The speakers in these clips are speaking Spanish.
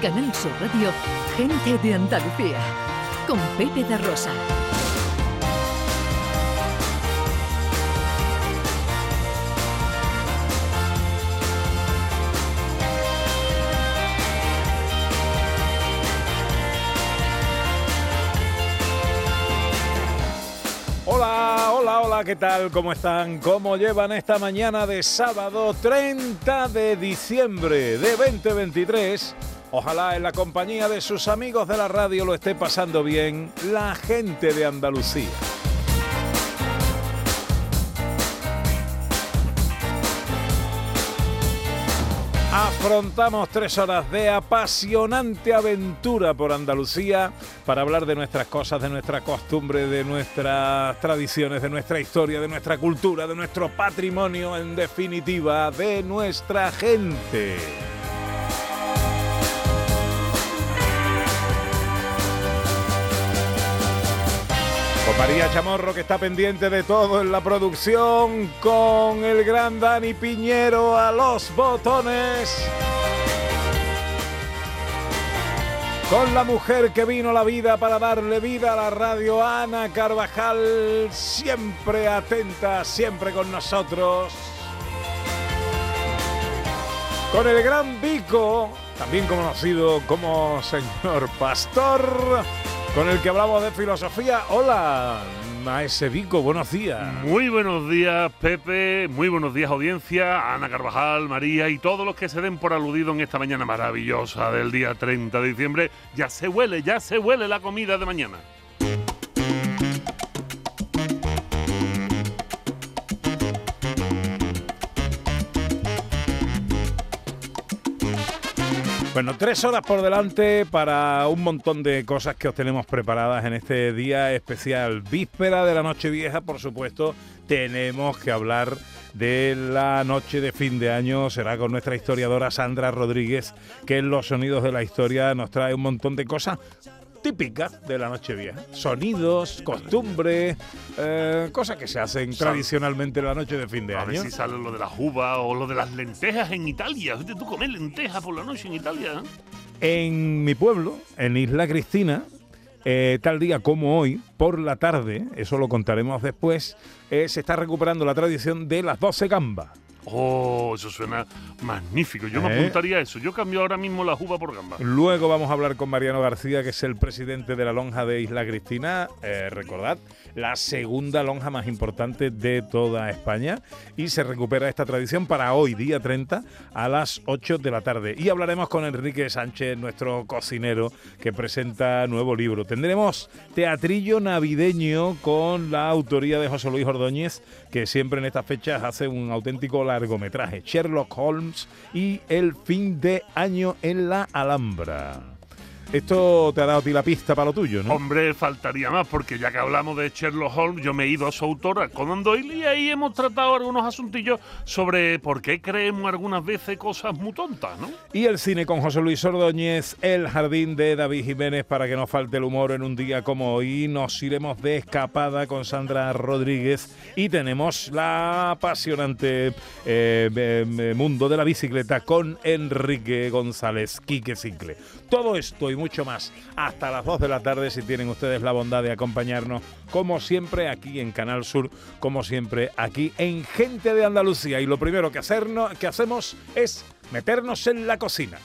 Canal Sur Radio, Gente de Andalucía, con Pepe de Rosa. Hola, hola, hola, ¿qué tal? ¿Cómo están? ¿Cómo llevan esta mañana de sábado 30 de diciembre de 2023? Ojalá en la compañía de sus amigos de la radio lo esté pasando bien la gente de Andalucía. Afrontamos tres horas de apasionante aventura por Andalucía para hablar de nuestras cosas, de nuestra costumbre, de nuestras tradiciones, de nuestra historia, de nuestra cultura, de nuestro patrimonio, en definitiva, de nuestra gente. María Chamorro que está pendiente de todo en la producción, con el gran Dani Piñero a los botones. Con la mujer que vino a la vida para darle vida a la radio, Ana Carvajal, siempre atenta, siempre con nosotros. Con el gran Vico, también conocido como señor Pastor con el que hablamos de filosofía. Hola, Maese Vico, buenos días. Muy buenos días, Pepe. Muy buenos días, audiencia. Ana Carvajal, María y todos los que se den por aludido en esta mañana maravillosa del día 30 de diciembre. Ya se huele, ya se huele la comida de mañana. Bueno, tres horas por delante para un montón de cosas que os tenemos preparadas en este día especial. Víspera de la noche vieja, por supuesto, tenemos que hablar de la noche de fin de año. Será con nuestra historiadora Sandra Rodríguez, que en los sonidos de la historia nos trae un montón de cosas típicas de la noche vieja. Sonidos, costumbres, eh, cosas que se hacen tradicionalmente en la noche de fin de A año. ver si sale lo de la uva o lo de las lentejas en Italia. Fíjate, tú comes lentejas por la noche en Italia. ¿eh? En mi pueblo, en Isla Cristina, eh, tal día como hoy, por la tarde, eso lo contaremos después, eh, se está recuperando la tradición de las 12 gambas. Oh, eso suena magnífico. Yo me ¿Eh? apuntaría a eso. Yo cambio ahora mismo la uva por gamba. Luego vamos a hablar con Mariano García, que es el presidente de la lonja de Isla Cristina. Eh, recordad, la segunda lonja más importante de toda España. Y se recupera esta tradición para hoy, día 30, a las 8 de la tarde. Y hablaremos con Enrique Sánchez, nuestro cocinero, que presenta nuevo libro. Tendremos teatrillo navideño con la autoría de José Luis Ordóñez, que siempre en estas fechas hace un auténtico largometraje. Sherlock Holmes y el fin de año en la Alhambra. Esto te ha dado a ti la pista para lo tuyo, ¿no? Hombre, faltaría más, porque ya que hablamos de Sherlock Holmes, yo me he ido a su autor, a Conan Doyle, y ahí hemos tratado algunos asuntillos sobre por qué creemos algunas veces cosas muy tontas, ¿no? Y el cine con José Luis Ordóñez, El Jardín de David Jiménez, para que no falte el humor en un día como hoy. Nos iremos de escapada con Sandra Rodríguez y tenemos la apasionante eh, eh, mundo de la bicicleta con Enrique González, Quique Cicle. Todo esto y mucho más hasta las 2 de la tarde si tienen ustedes la bondad de acompañarnos, como siempre aquí en Canal Sur, como siempre aquí en Gente de Andalucía. Y lo primero que, hacernos, que hacemos es meternos en la cocina.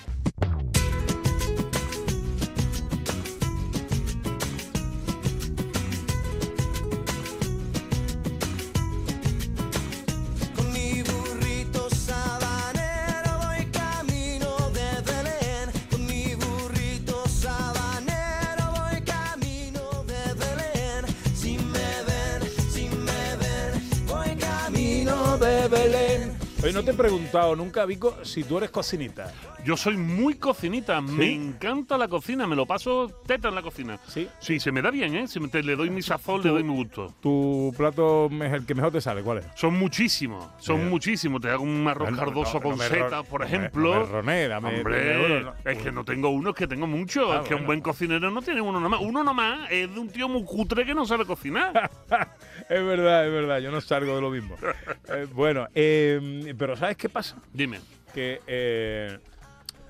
Belén. Oye, no te he preguntado nunca, Vico, si tú eres cocinita. Yo soy muy cocinita, me encanta la cocina, me lo paso teta en la cocina. ¿Sí? Sí, se me da bien, ¿eh? Se me- te- le doy mi sazón, le doy mi gusto. ¿Tu plato es el que mejor te sale? ¿Cuál es? Son muchísimos, son Eh. muchísimos. Te hago un arroz cardoso no- no con ro- setas, por no ejemplo. no me roné, dame- Hombre, no. es que no tengo uno, es que tengo muchos. Ah, es que un buen cocinero no tiene uno nomás. Uno nomás es de un tío muy cutre que no sabe cocinar. es verdad, es verdad, yo no salgo de lo mismo. Eh, bueno, eh, pero ¿sabes qué pasa? Dime. Que eh,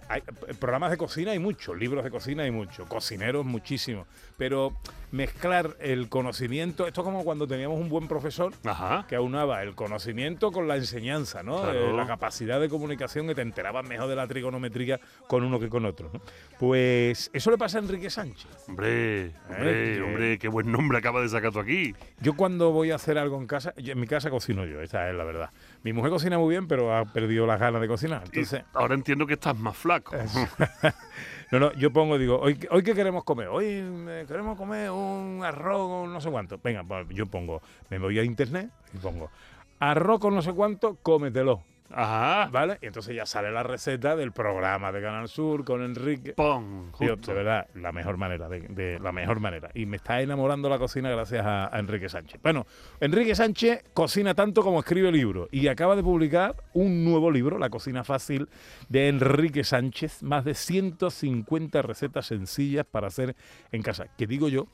hay, eh, programas de cocina hay muchos, libros de cocina hay muchos, cocineros muchísimos, pero mezclar el conocimiento, esto es como cuando teníamos un buen profesor Ajá. que aunaba el conocimiento con la enseñanza, ¿no? Claro. Eh, la capacidad de comunicación que te enterabas mejor de la trigonometría con uno que con otro. ¿no? Pues eso le pasa a Enrique Sánchez. Hombre, hombre, Eh, hombre, qué buen nombre acaba de sacar tú aquí. Yo cuando voy a hacer algo en casa, yo- en mi casa cocino yo, esa es la verdad. Mi mujer cocina muy bien, pero ha perdido las ganas de cocinar. Y ahora entiendo que estás más flaco. no, no, yo pongo, digo, ¿hoy, hoy qué queremos comer? Hoy eh, queremos comer un arroz con no sé cuánto. Venga, pues yo pongo, me voy a internet y pongo, arroz con no sé cuánto, cómetelo. Ajá. ¿Vale? Y entonces ya sale la receta del programa de Canal Sur con Enrique. Tío, justo. de verdad, la mejor manera, de, de la mejor manera. Y me está enamorando la cocina gracias a, a Enrique Sánchez. Bueno, Enrique Sánchez cocina tanto como escribe libros y acaba de publicar un nuevo libro, La cocina fácil, de Enrique Sánchez. Más de 150 recetas sencillas para hacer en casa. Que digo yo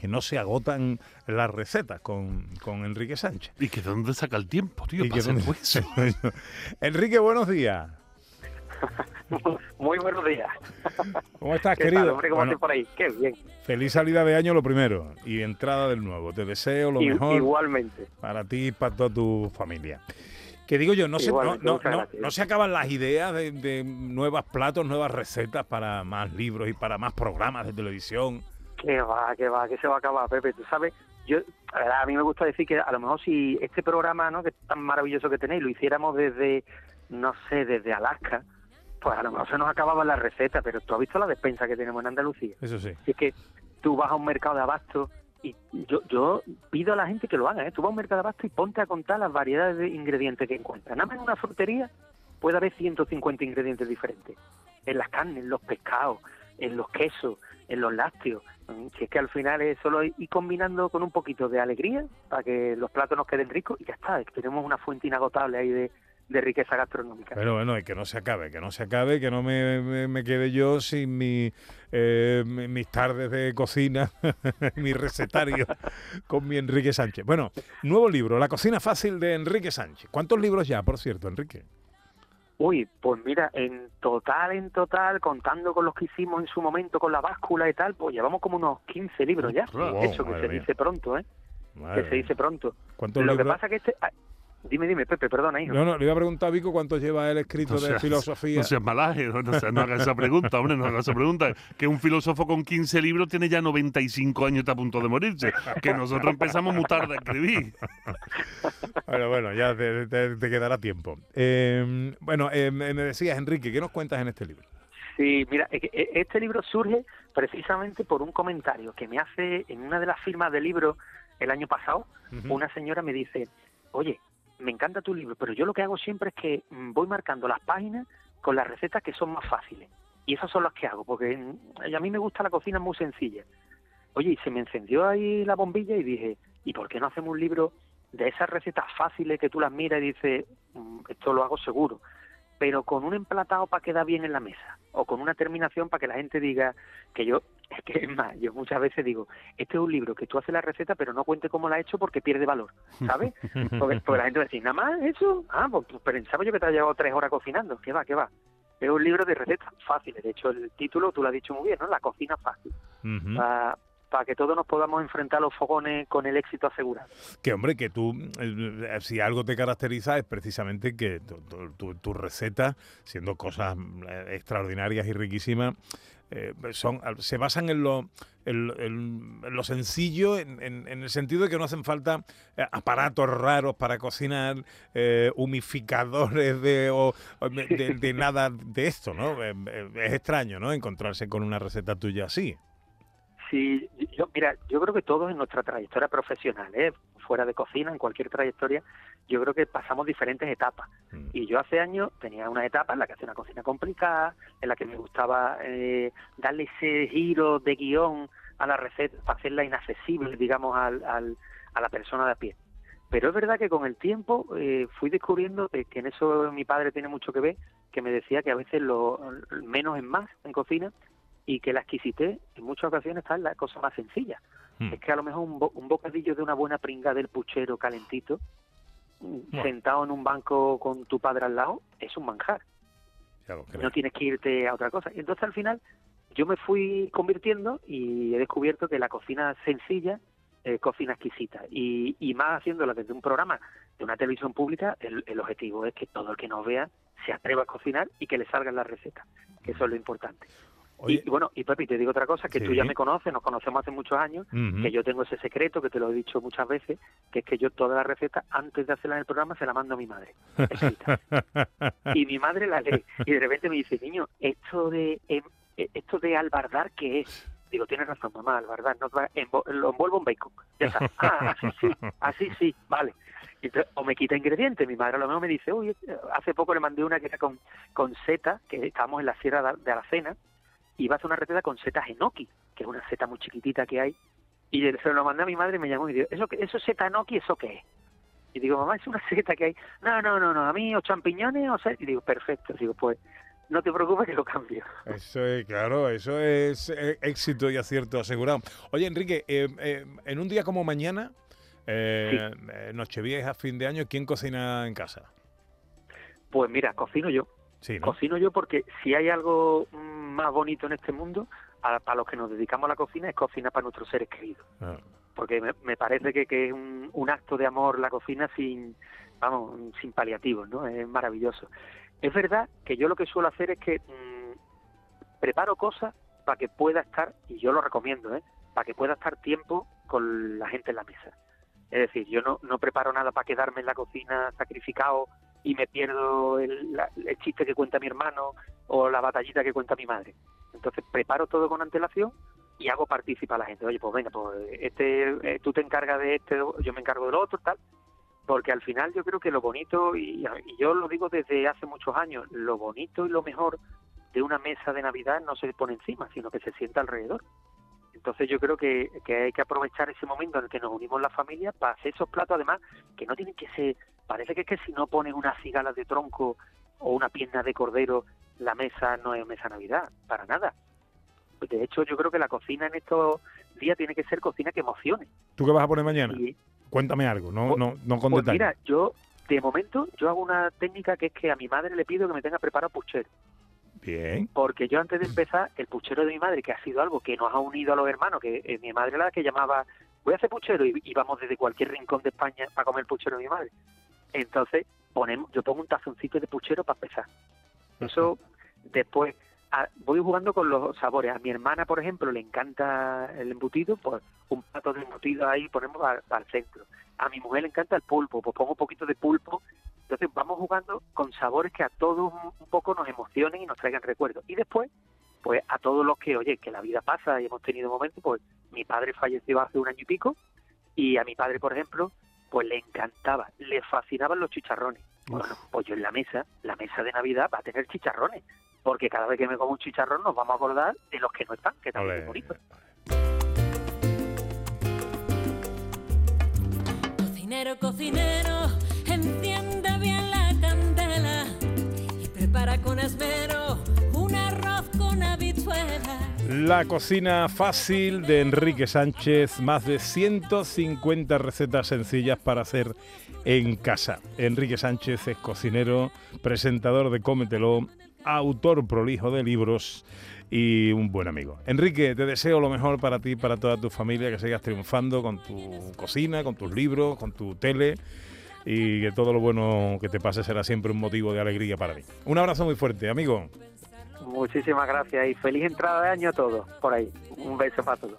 que no se agotan las recetas con, con Enrique Sánchez. ¿Y que de dónde saca el tiempo, tío? Y para que hacer dónde- todo eso? Enrique, buenos días. Muy buenos días. ¿Cómo estás, ¿Qué querido? tal, hombre? ¿Cómo Bueno, estáis por ahí? Qué bien. Feliz salida de año lo primero y entrada del nuevo. Te deseo lo I- mejor Igualmente. para ti y para toda tu familia. Que digo yo, no se, no, no, no se acaban las ideas de, de nuevos platos, nuevas recetas para más libros y para más programas de televisión. Que va, que va, que se va a acabar, Pepe. Tú sabes, yo, la a mí me gusta decir que a lo mejor si este programa, ¿no? Que es tan maravilloso que tenéis, lo hiciéramos desde, no sé, desde Alaska, pues a lo mejor se nos acababan las recetas, pero tú has visto la despensa que tenemos en Andalucía. Eso sí. Si es que tú vas a un mercado de abasto y yo, yo pido a la gente que lo haga, ¿eh? Tú vas a un mercado de abasto y ponte a contar las variedades de ingredientes que encuentras. Nada más en una frutería puede haber 150 ingredientes diferentes. En las carnes, en los pescados, en los quesos, en los lácteos. Si es que al final es solo ir combinando con un poquito de alegría para que los platos nos queden ricos y ya está. es que Tenemos una fuente inagotable ahí de, de riqueza gastronómica. Bueno, bueno, y que no se acabe, que no se acabe, que no me, me- me quede yo sin mi, eh, mi- mis tardes de cocina, mi recetario con mi Enrique Sánchez. Bueno, nuevo libro, La cocina fácil de Enrique Sánchez. ¿Cuántos libros ya, por cierto, Enrique? Uy, pues mira, en total, en total, contando con los que hicimos en su momento con la báscula y tal, pues llevamos como unos 15 libros ya. Wow, que se mía. dice pronto, ¿eh? Madre que se dice pronto. ¿Cuántos Lo que libros? pasa que este... dime, dime, Pepe, perdona, hijo. No, no, le iba a preguntar a Vico cuánto lleva él escrito No de seas- filosofía. No seas malaje, no, no, seas- no hagas esa pregunta, hombre, no hagas esa pregunta. Que un filósofo con 15 libros tiene ya 95 años y está a punto de morirse. Que nosotros empezamos muy tarde a escribir. Bueno, bueno, ya te, te- te quedará tiempo. Eh, bueno, eh, me decías, Enrique, ¿qué nos cuentas en este libro? Sí, mira, eh, este libro surge precisamente por un comentario que me hace en una de las firmas de libro el año pasado. Una señora me dice, oye, me encanta tu libro, pero yo lo que hago siempre es que mm, voy marcando las páginas con las recetas que son más fáciles. Y esas son las que hago, porque mm, a mí me gusta la cocina muy sencilla. Oye, y se me encendió ahí la bombilla y dije, ¿y por qué no hacemos un libro de esas recetas fáciles que tú las miras y dices, "Mm, esto lo hago seguro? Pero con un emplatado para quedar bien en la mesa o con una terminación para que la gente diga que yo es que es más yo muchas veces digo este es un libro que tú haces la receta pero no cuente cómo la has hecho porque pierde valor ¿sabes? porque, porque la gente va a decir nada más eso ah pues, pues pensaba yo que te ha llevado tres horas cocinando ¿qué va? ¿qué va? es un libro de recetas fáciles de hecho el título tú lo has dicho muy bien ¿no? la cocina fácil para que todos nos podamos enfrentar a los fogones con el éxito asegurado Que hombre, que tú, eh, si algo te caracteriza es precisamente que tu, tu- tu- tus recetas, siendo cosas eh, extraordinarias y riquísimas, eh, son se basan en lo, en, en- en lo sencillo, en, el sentido de que no hacen falta aparatos raros para cocinar, eh, humificadores de, o, de, de- nada de esto, ¿no? Es extraño, ¿no? Encontrarse con una receta tuya así. Sí, yo, mira, yo creo que todos en nuestra trayectoria profesional, ¿eh? fuera de cocina, en cualquier trayectoria, yo creo que pasamos diferentes etapas. Mm. Y yo hace años tenía una etapa en la que hacía una cocina complicada, en la que me gustaba eh, darle ese giro de guion a la receta para hacerla inaccesible, digamos, al, al- a la persona de a pie. Pero es verdad que con el tiempo eh, fui descubriendo que, que en eso mi padre tiene mucho que ver, que me decía que a veces lo menos es más en cocina y que la exquisitez en muchas ocasiones está en la cosa más sencilla. Mm. Es que a lo mejor un, bo- un bocadillo de una buena pringa del puchero calentito, Bueno. sentado en un banco con tu padre al lado, es un manjar. No tienes que irte a otra cosa. Y entonces al final yo me fui convirtiendo y he descubierto que la cocina sencilla es cocina exquisita. Y, y más haciéndola desde un programa de una televisión pública, el, el objetivo es que todo el que nos vea se atreva a cocinar y que le salgan las recetas, que eso es lo importante. Oye, Y, bueno, y Pepi, te digo otra cosa, que tú Sí. ya me conoces, nos conocemos hace muchos años, que yo tengo ese secreto, que te lo he dicho muchas veces, que es que yo todas las recetas, antes de hacerlas en el programa, se la mando a mi madre, y mi madre la lee, y de repente me dice, niño, esto de em, eh, esto de albardar, ¿qué es? Digo, tienes razón, mamá, albardar, no, lo envuelvo en bacon. Ya está. Ah, así sí, así sí, vale. Entonces, o me quita ingredientes. Mi madre a lo mejor me dice, uy, hace poco le mandé una que era con, con seta, que estábamos en la sierra de, Aracena, y va a hacer una receta con setas enoki, que es una seta muy chiquitita que hay. Y se lo mandé a mi madre y me llamó y dijo, ¿eso, eso es seta enoki? ¿Eso qué es? Y digo, mamá, es una seta que hay. No, no, no, no, a mí o champiñones o seta. Y digo, perfecto. Digo, pues no te preocupes que lo cambio. Eso es, claro, eso es eh, éxito y acierto asegurado. Oye, Enrique, eh, eh, en un día como mañana, eh, eh, Nochevieja, fin de año, ¿quién cocina en casa? Pues mira, cocino yo. Sí, ¿no? Cocino yo porque si hay algo mm, más bonito en este mundo, a- para los que nos dedicamos a la cocina, es cocinar para nuestros seres queridos. Ah, Porque me, me parece que, que es un, un acto de amor la cocina sin, vamos, sin paliativos, ¿no? Es maravilloso. Es verdad que yo lo que suelo hacer es que mm, preparo cosas para que pueda estar, y yo lo recomiendo, ¿eh? Para que pueda estar tiempo con la gente en la mesa. Es decir, yo no, no preparo nada para quedarme en la cocina sacrificado y me pierdo el, la- el chiste que cuenta mi hermano o la batallita que cuenta mi madre. Entonces preparo todo con antelación y hago participar a la gente. Oye, pues venga, pues este, eh, tú te encargas de este, yo me encargo del otro, tal. Porque al final yo creo que lo bonito, y, yo lo digo desde hace muchos años, lo bonito y lo mejor de una mesa de Navidad no se pone encima, sino que se sienta alrededor. Entonces yo creo que, que hay que aprovechar ese momento en el que nos unimos las familias para hacer esos platos, además, que no tienen que ser, parece que es que si no pones unas cigalas de tronco o una pierna de cordero, la mesa no es mesa Navidad, para nada. De hecho, yo creo que la cocina en estos días tiene que ser cocina que emocione. ¿Tú qué vas a poner mañana? Y, Cuéntame algo, no, Pues- no, no con pues detalle. mira, yo de momento yo hago una técnica que es que a mi madre le pido que me tenga preparado puchero. Bien. Porque yo antes de empezar, el puchero de mi madre, que ha sido algo que nos ha unido a los hermanos, que eh, mi madre era la que llamaba, voy a hacer puchero, y íbamos desde cualquier rincón de España para comer puchero de mi madre. Entonces, ponemos, yo pongo un tazoncito de puchero para empezar. Eso, después, a- voy jugando con los sabores. A mi hermana, por ejemplo, le encanta el embutido, pues un plato de embutido ahí ponemos al, al centro. A mi mujer le encanta el pulpo, pues pongo un poquito de pulpo. Entonces vamos jugando con sabores que a todos un, un poco nos emocionen y nos traigan recuerdos. Y después, pues a todos los que, oye, que la vida pasa y hemos tenido momentos, pues mi padre falleció hace un año y pico y a mi padre, por ejemplo, pues le encantaba, le fascinaban los chicharrones. Bueno, pues yo en la mesa, la mesa de Navidad va a tener chicharrones, porque cada vez que me como un chicharrón nos vamos a acordar de los que no están, que también es bonito. Cocinero, cocinero, enciende bien la candela y prepara con esmero un arroz con habichuelas. La cocina fácil de Enrique Sánchez, más de 150 recetas sencillas para hacer en casa. Enrique Sánchez es cocinero, presentador de Cómetelo, autor prolijo de libros y un buen amigo. Enrique, te deseo lo mejor para ti y para toda tu familia, que sigas triunfando con tu cocina, con tus libros, con tu tele y que todo lo bueno que te pase será siempre un motivo de alegría para mí. Un abrazo muy fuerte, amigo. Muchísimas gracias y feliz entrada de año a todos por ahí. Un beso para todos.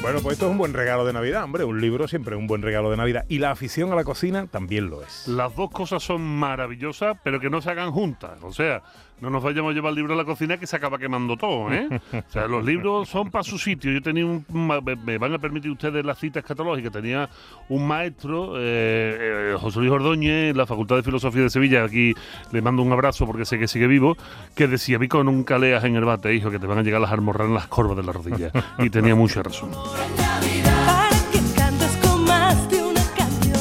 Bueno, pues esto es un buen regalo de Navidad, hombre. Un libro siempre es un buen regalo de Navidad. Y la afición a la cocina también lo es. Las dos cosas son maravillosas, pero que no se hagan juntas. O sea, no nos vayamos a llevar el libro a la cocina que se acaba quemando todo, ¿eh? O sea, los libros son para su sitio. Yo tenía un... Me van a permitir ustedes la cita escatológica. Tenía un maestro, eh, eh, José Luis Ordóñez, en la Facultad de Filosofía de Sevilla, aquí le mando un abrazo porque sé que sigue vivo, que decía, Vico, nunca leas en el bate, hijo, que te van a llegar las almorranas en las corvas de la rodilla. Y tenía mucha razón.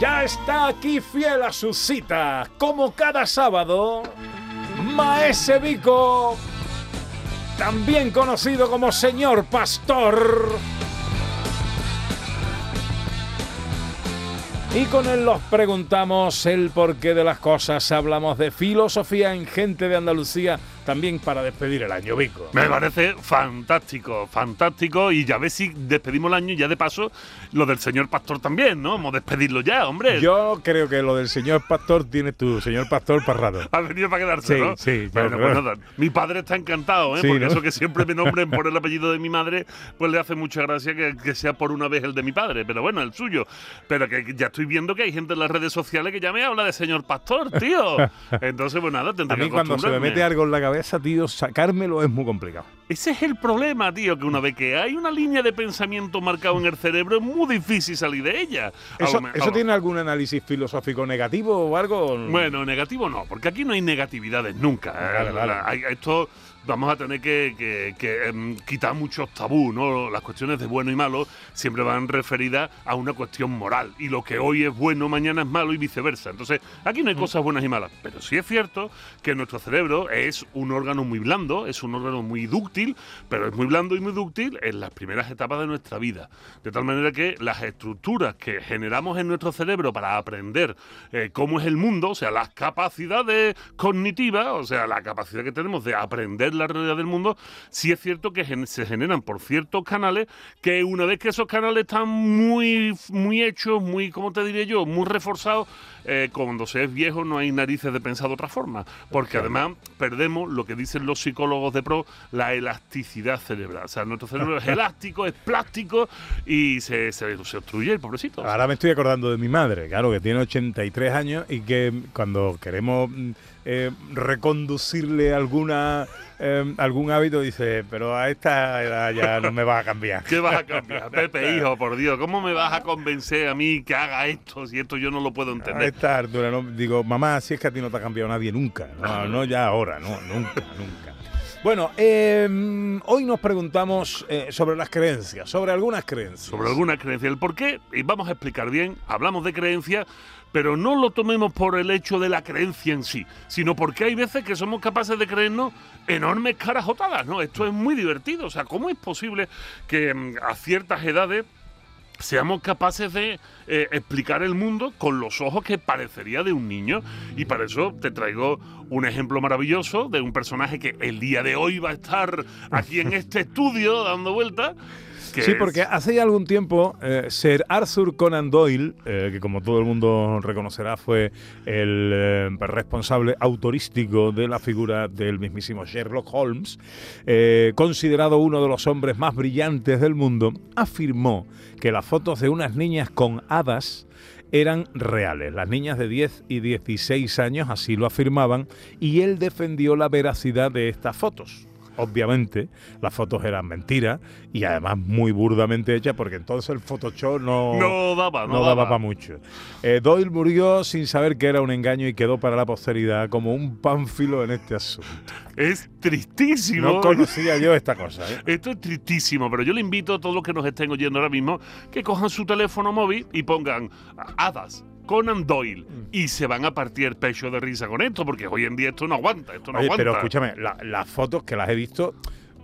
Ya está aquí fiel a su cita, como cada sábado, Maese Vico, también conocido como Señor Pastor. Y con él nos preguntamos el porqué de las cosas. Hablamos de filosofía en gente de Andalucía, también para despedir el año, Vico. Me parece fantástico, fantástico. Y ya ves si despedimos el año y ya de paso lo del señor Pastor también, ¿no? Vamos a despedirlo ya, hombre. Yo creo que lo del señor Pastor tiene tu señor Pastor Parrado. Ha venido para quedarse, Sí, ¿no? sí, Bueno, pues nada. Mi padre está encantado, ¿eh? Sí, Porque ¿no? eso que siempre me nombren por el apellido de mi madre, pues le hace mucha gracia que, que sea por una vez el de mi padre. Pero bueno, el suyo. Pero que ya estoy viendo que hay gente en las redes sociales que ya me habla de señor Pastor, tío. Entonces, pues nada, A tendré mí que cuando se me mete algo en la cabeza, tío, sacármelo es muy complicado. Ese es el problema, tío, que una vez que hay una línea de pensamiento marcado en el cerebro, es muy difícil salir de ella. ¿Eso, lo ¿eso tiene algún análisis filosófico negativo o algo? Bueno, negativo no, porque aquí no hay negatividades nunca. ¿eh? Vale, vale. Esto vamos a tener que, que- que, em, quitar muchos tabú, ¿no? Las cuestiones de bueno y malo siempre van referidas a una cuestión moral. Y lo que hoy es bueno, mañana es malo y viceversa. Entonces, aquí Mm. no hay cosas buenas y malas. Pero sí es cierto que nuestro cerebro es un órgano muy blando, es un órgano muy dúctil, pero es muy blando y muy dúctil en las primeras etapas de nuestra vida. De tal manera que las estructuras que generamos en nuestro cerebro para aprender eh, cómo es el mundo, o sea, las capacidades cognitivas, o sea, la capacidad que tenemos de aprender la realidad del mundo, sí es cierto que se generan por ciertos canales que una vez que esos canales están muy, muy hechos, muy, ¿cómo te diré yo?, muy reforzados, eh, cuando se es viejo no hay narices de pensar de otra forma, porque además perdemos lo que dicen los psicólogos de pro, la elasticidad cerebral. O sea, nuestro cerebro es elástico, es plástico y se, se, se obstruye el pobrecito. Ahora me estoy acordando de mi madre, claro, que tiene 83 años y que cuando queremos mm, eh, reconducirle alguna eh, algún hábito dice, pero a esta edad ya no me va a cambiar. ¿Qué vas a cambiar? Pepe, hijo, por Dios, ¿cómo me vas a convencer a mí que haga esto si esto yo no lo puedo A entender? esta altura, ¿no? digo, mamá, si es que a ti no te ha cambiado nadie nunca, no, no ya ahora, no, nunca, nunca. Bueno, eh, hoy nos preguntamos eh, sobre las creencias, sobre algunas creencias. Sobre alguna creencia. El por qué, y vamos a explicar bien, hablamos de creencia, pero no lo tomemos por el hecho de la creencia en sí, sino porque hay veces que somos capaces de creernos enormes carajotadas, ¿no? Esto es muy divertido. O sea, ¿cómo es posible que mm, a ciertas edades seamos capaces de eh, explicar el mundo con los ojos que parecería de un niño. Y para eso te traigo un ejemplo maravilloso de un personaje que el día de hoy va a estar aquí en este estudio dando vueltas. Que Sí, es- porque hace ya algún tiempo eh, Sir Arthur Conan Doyle, eh, que como todo el mundo reconocerá fue el eh, responsable autorístico de la figura del mismísimo Sherlock Holmes, considerado uno de los hombres más brillantes del mundo, afirmó que las fotos de unas niñas con hadas eran reales. Las niñas de 10 y 16 años así lo afirmaban y él defendió la veracidad de estas fotos. Obviamente, las fotos eran mentiras y además muy burdamente hechas porque entonces el Photoshop no, No daba, no, no daba daba. para mucho. Eh, Doyle murió sin saber que era un engaño y quedó para la posteridad como un pánfilo en este asunto. Es tristísimo. No conocía yo esta cosa. ¿eh? Esto es tristísimo, pero yo le invito a todos los que nos estén oyendo ahora mismo que cojan su teléfono móvil y pongan hadas. Conan Doyle Mm. y se van a partir el pecho de risa con esto, porque hoy en día esto no aguanta, esto no Oye, aguanta. pero escúchame, la- las fotos que las he visto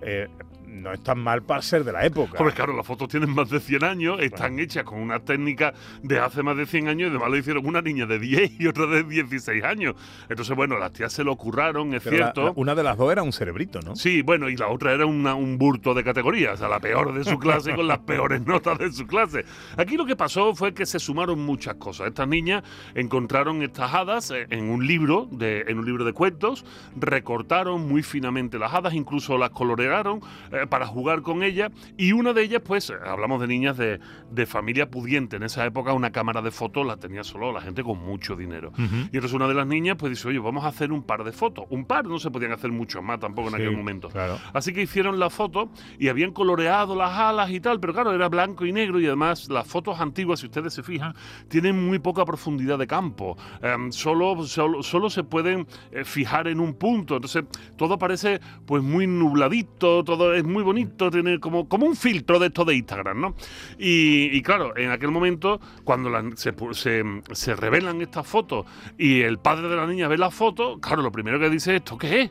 eh, no están mal para ser de la época. Hombre, claro, las fotos tienen más de 100 años, están hechas con una técnica de hace más de 100 años y además lo hicieron una niña de 10 y otra de 16 años. Entonces, bueno, las tías se lo curraron, es Pero cierto. la- una de las dos era un cerebrito, ¿no? Sí, bueno, y la otra era una- un burto de categoría, o sea, la peor de su clase con las peores notas de su clase. Aquí lo que pasó fue que se sumaron muchas cosas. Estas niñas encontraron estas hadas en un libro, de, en un libro de cuentos, recortaron muy finamente las hadas, incluso las colorearon, eh, para jugar con ella. Y una de ellas, pues, eh, hablamos de niñas de, de familia pudiente. En esa época una cámara de fotos la tenía solo la gente con mucho dinero. Y entonces una de las niñas, pues dice, oye, vamos a hacer un par de fotos. Un par, no se podían hacer muchos más tampoco en Sí, aquel momento. claro. Así que hicieron la foto y habían coloreado las alas y tal, pero claro, era blanco y negro y además las fotos antiguas, si ustedes se fijan, tienen muy poca profundidad de campo. Em, solo, solo, solo se pueden eh, fijar en un punto. Entonces, todo parece pues muy nubladito, todo es muy bonito, tiene como, como un filtro de esto de Instagram, ¿no? Y, claro, en aquel momento, cuando la- se, se, se revelan estas fotos y el padre de la niña ve la foto, claro, lo primero que dice es, ¿esto qué es?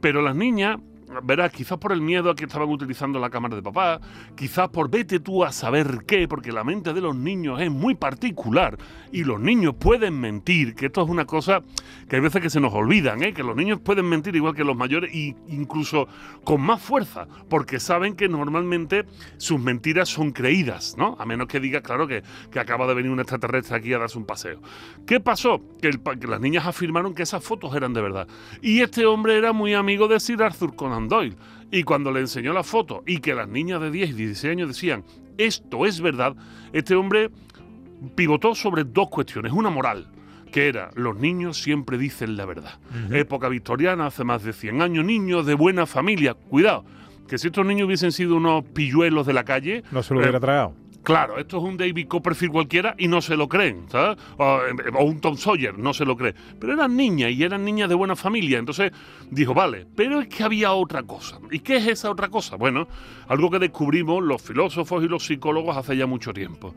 Pero las niñas, verás, quizás por el miedo a que estaban utilizando la cámara de papá, quizás por vete tú a saber qué, porque la mente de los niños es muy particular y los niños pueden mentir, que esto es una cosa que hay veces que se nos olvidan, ¿eh? que los niños pueden mentir igual que los mayores e incluso con más fuerza, porque saben que normalmente sus mentiras son creídas, ¿no? A menos que digas, claro, que, que acaba de venir un extraterrestre aquí a darse un paseo. ¿Qué pasó? Que, que las niñas afirmaron que esas fotos eran de verdad. Y este hombre era muy amigo de Sir Arthur Conan Doyle. Y cuando le enseñó la foto y que las niñas de 10 y 16 años decían, esto es verdad, este hombre pivotó sobre dos cuestiones. Una moral, que era, los niños siempre dicen la verdad. Época victoriana, hace más de 100 años, niños de buena familia. Cuidado, que si estos niños hubiesen sido unos pilluelos de la calle... No se lo eh, hubiera tragado. Claro, esto es un David Copperfield cualquiera y no se lo creen. O, o un Tom Sawyer, no se lo cree. Pero eran niñas y eran niñas de buena familia. Entonces dijo, vale, pero es que había otra cosa. ¿Y qué es esa otra cosa? Bueno, algo que descubrimos los filósofos y los psicólogos hace ya mucho tiempo.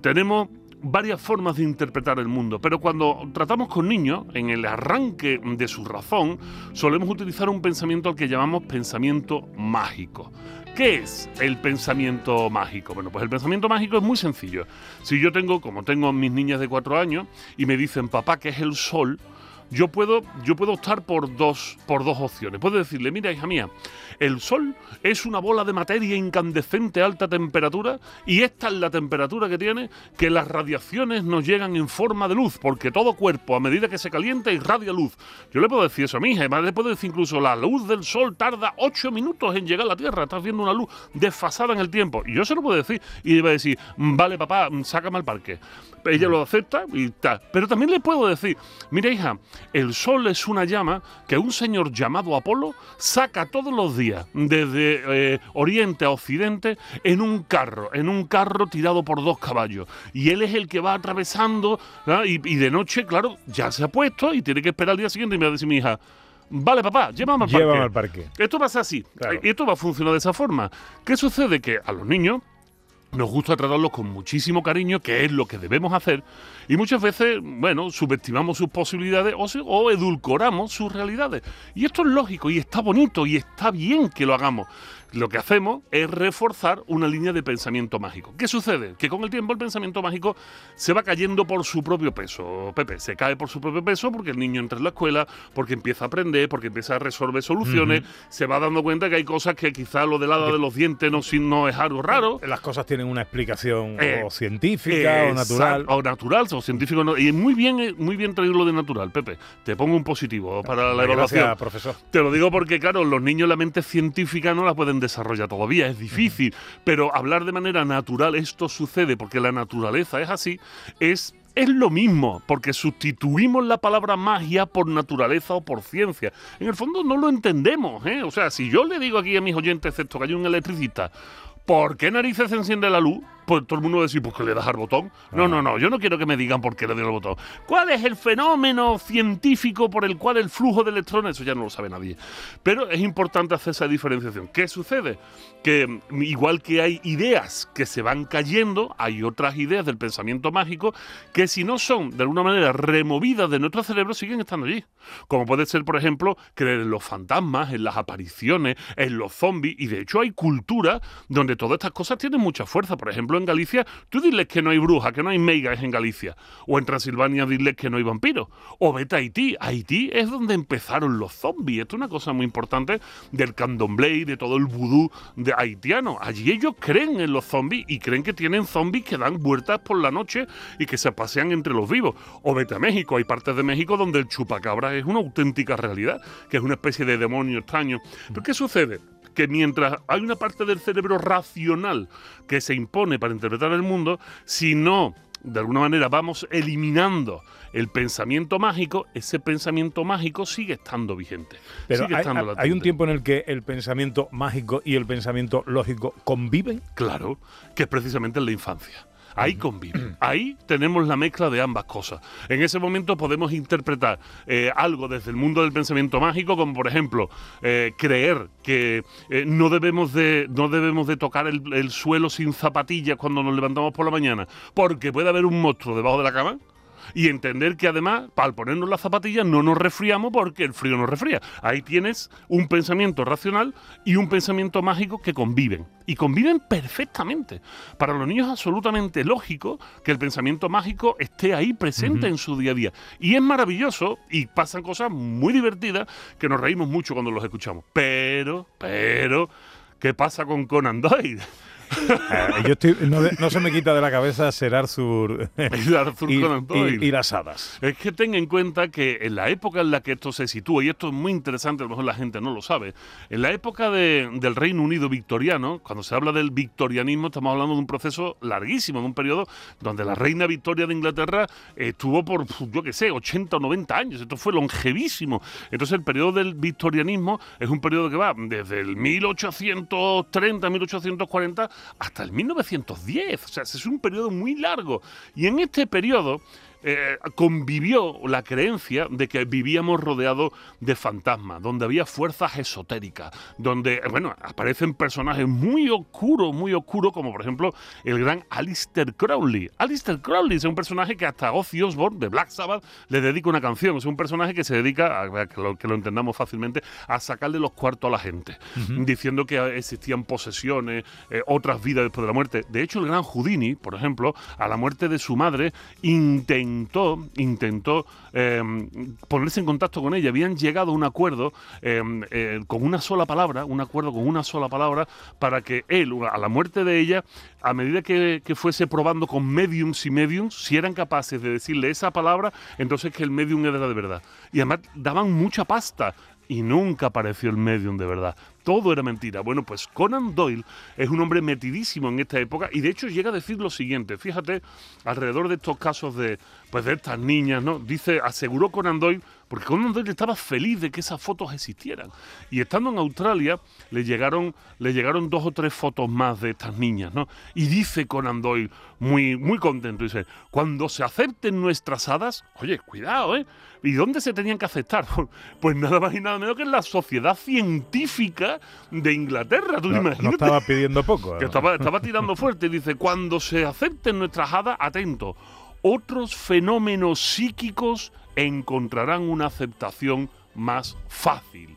Tenemos varias formas de interpretar el mundo, pero cuando tratamos con niños, en el arranque de su razón, solemos utilizar un pensamiento al que llamamos pensamiento mágico. ¿Qué es el pensamiento mágico? Bueno, pues el pensamiento mágico es muy sencillo. Si yo tengo, como tengo mis niñas de cuatro años, y me dicen, papá, ¿qué es el sol? Yo puedo, yo puedo optar por dos, por dos opciones. Puedo decirle, mira, hija mía, el Sol es una bola de materia incandescente a alta temperatura y esta es la temperatura que tiene que las radiaciones nos llegan en forma de luz, porque todo cuerpo a medida que se calienta irradia luz. Yo le puedo decir eso a mi hija, además le puedo decir incluso la luz del Sol tarda ocho minutos en llegar a la Tierra, estás viendo una luz desfasada en el tiempo. Y yo se lo puedo decir y le voy a decir, vale papá, sácame al parque. Ella lo acepta y tal. Pero también le puedo decir, mira hija, el sol es una llama que un señor llamado Apolo saca todos los días desde eh, oriente a occidente en un carro, en un carro tirado por dos caballos. Y él es el que va atravesando y, y de noche, claro, ya se ha puesto y tiene que esperar al día siguiente y me va a decir mi hija, vale papá, llévame al parque. Llévame al parque. Esto pasa así. Claro. Y esto va a funcionar de esa forma. ¿Qué sucede? Que a los niños nos gusta tratarlos con muchísimo cariño, que es lo que debemos hacer, y muchas veces, bueno, subestimamos sus posibilidades o, o edulcoramos sus realidades. Y esto es lógico y está bonito y está bien que lo hagamos. Lo que hacemos es reforzar una línea de pensamiento mágico. ¿Qué sucede? Que con el tiempo el pensamiento mágico se va cayendo por su propio peso. Pepe, se cae por su propio peso porque el niño entra en la escuela, porque empieza a aprender, porque empieza a resolver soluciones, se va dando cuenta que hay cosas que quizá lo del hada de los dientes no, no es algo raro. Las cosas tienen una explicación Eh, o científica o natural. O natural, o científico. no- Y muy bien, eh, muy bien traído lo de natural, Pepe. Te pongo un positivo para la evaluación. Gracias, profesor. Te lo digo porque, claro, los niños la mente científica no la pueden desarrollar todavía, es difícil. Pero hablar de manera natural, esto sucede porque la naturaleza es así, es. Es lo mismo, porque sustituimos la palabra magia por naturaleza o por ciencia. En el fondo no lo entendemos, ¿eh? O sea, si yo le digo aquí a mis oyentes, excepto que hay un electricista, ¿por qué narices se enciende la luz? Pues todo el mundo va a decir, pues que le das al botón. No, no, no, yo no quiero que me digan por qué le doy al botón. ¿Cuál es el fenómeno científico por el cual el flujo de electrones? Eso ya no lo sabe nadie. Pero es importante hacer esa diferenciación. ¿Qué sucede? Que mm, igual que hay ideas que se van cayendo, hay otras ideas del pensamiento mágico que si no son de alguna manera removidas de nuestro cerebro, siguen estando allí. Como puede ser, por ejemplo, creer en los fantasmas, en las apariciones, en los zombies. Y de hecho hay culturas donde todas estas cosas tienen mucha fuerza. Por ejemplo, en Galicia, tú diles que no hay brujas, que no hay meigas en Galicia. O en Transilvania, diles que no hay vampiros. O vete a Haití. Haití es donde empezaron los zombies. Esto es una cosa muy importante del candomblé, de todo el vudú de haitiano. Allí ellos creen en los zombies y creen que tienen zombies que dan vueltas por la noche y que se pasean entre los vivos. O vete a México. Hay partes de México donde el chupacabra es una auténtica realidad, que es una especie de demonio extraño. ¿Pero qué sucede? Que mientras hay una parte del cerebro racional que se impone para interpretar el mundo, si no de alguna manera vamos eliminando el pensamiento mágico, ese pensamiento mágico sigue estando vigente. Pero sigue hay, estando hay- un tiempo en el que el pensamiento mágico y el pensamiento lógico conviven. Claro, que es precisamente en la infancia. Ahí conviven. Ahí tenemos la mezcla de ambas cosas. En ese momento podemos interpretar eh, algo desde el mundo del pensamiento mágico, como por ejemplo eh, creer que eh, no, debemos de, no debemos de tocar el, el suelo sin zapatillas cuando nos levantamos por la mañana, porque puede haber un monstruo debajo de la cama. Y entender que además, al ponernos las zapatillas, no nos resfriamos porque el frío nos resfría. Ahí tienes un pensamiento racional y un pensamiento mágico que conviven. Y conviven perfectamente. Para los niños es absolutamente lógico que el pensamiento mágico esté ahí presente en su día a día. Y es maravilloso y pasan cosas muy divertidas que nos reímos mucho cuando los escuchamos. Pero, pero, ¿qué pasa con Conan Doyle? Eh, yo estoy, no, se me quita de la cabeza ser Arthur y, y- y las hadas. Es que ten en cuenta que en la época en la que esto se sitúa, y esto es muy interesante, a lo mejor la gente no lo sabe, en la época de- del Reino Unido victoriano, cuando se habla del victorianismo, estamos hablando de un proceso larguísimo, de un periodo donde la reina Victoria de Inglaterra estuvo por, yo qué sé, 80 o 90 años, esto fue longevísimo. Entonces el periodo del victorianismo es un periodo que va desde el 1830, 1840 hasta el 1910, o sea, es un periodo muy largo. Y en este periodo eh, convivió la creencia de que vivíamos rodeados de fantasmas, donde había fuerzas esotéricas, donde, bueno, aparecen personajes muy oscuros, muy oscuros, como por ejemplo el gran Alistair Crowley. Alistair Crowley es un personaje que hasta Ozzy Osbourne de Black Sabbath le dedica una canción. Es un personaje que se dedica, a, a que, lo, que lo entendamos fácilmente, a sacarle los cuartos a la gente, diciendo que existían posesiones, eh, otras vidas después de la muerte. De hecho, el gran Houdini, por ejemplo, a la muerte de su madre, intentó, intentó eh, ponerse en contacto con ella. Habían llegado a un acuerdo eh, eh, con una sola palabra, un acuerdo con una sola palabra, para que él, a la muerte de ella, a medida que, que fuese probando con mediums y mediums, si eran capaces de decirle esa palabra, entonces que el medium era de verdad. Y además daban mucha pasta. Y nunca apareció el medium de verdad. Todo era mentira. Bueno, pues Conan Doyle es un hombre metidísimo en esta época y de hecho llega a decir lo siguiente. Fíjate, alrededor de estos casos de, pues de estas niñas, ¿no? Dice, aseguró Conan Doyle, porque Conan Doyle estaba feliz de que esas fotos existieran. Y estando en Australia, le llegaron, le llegaron dos o tres fotos más de estas niñas, ¿no? Y dice Conan Doyle, muy, muy contento, dice, cuando se acepten nuestras hadas, oye, cuidado, ¿eh? ¿Y dónde se tenían que aceptar? Pues nada más y nada menos que en la sociedad científica de Inglaterra. Tú No, no imagínate. estaba pidiendo poco. Que ¿no? estaba, estaba tirando fuerte. Dice, cuando se acepten nuestras hadas, atento, otros fenómenos psíquicos encontrarán una aceptación más fácil.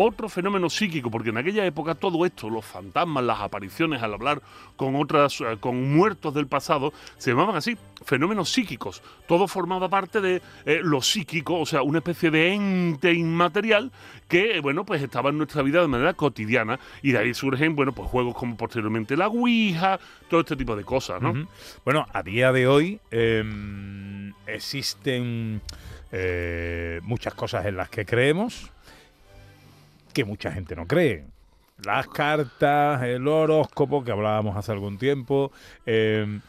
Otro fenómeno psíquico, porque en aquella época todo esto, los fantasmas, las apariciones al hablar con otras, eh, con muertos del pasado, se llamaban así, fenómenos psíquicos. Todo formaba parte de eh, lo psíquico, o sea, una especie de ente inmaterial que, eh, bueno, pues estaba en nuestra vida de manera cotidiana y de ahí surgen, bueno, pues juegos como posteriormente la Ouija, todo este tipo de cosas, ¿no? Bueno, a día de hoy em, existen eh, muchas cosas en las que creemos que mucha gente no cree. Las cartas, el horóscopo que hablábamos hace algún tiempo. em,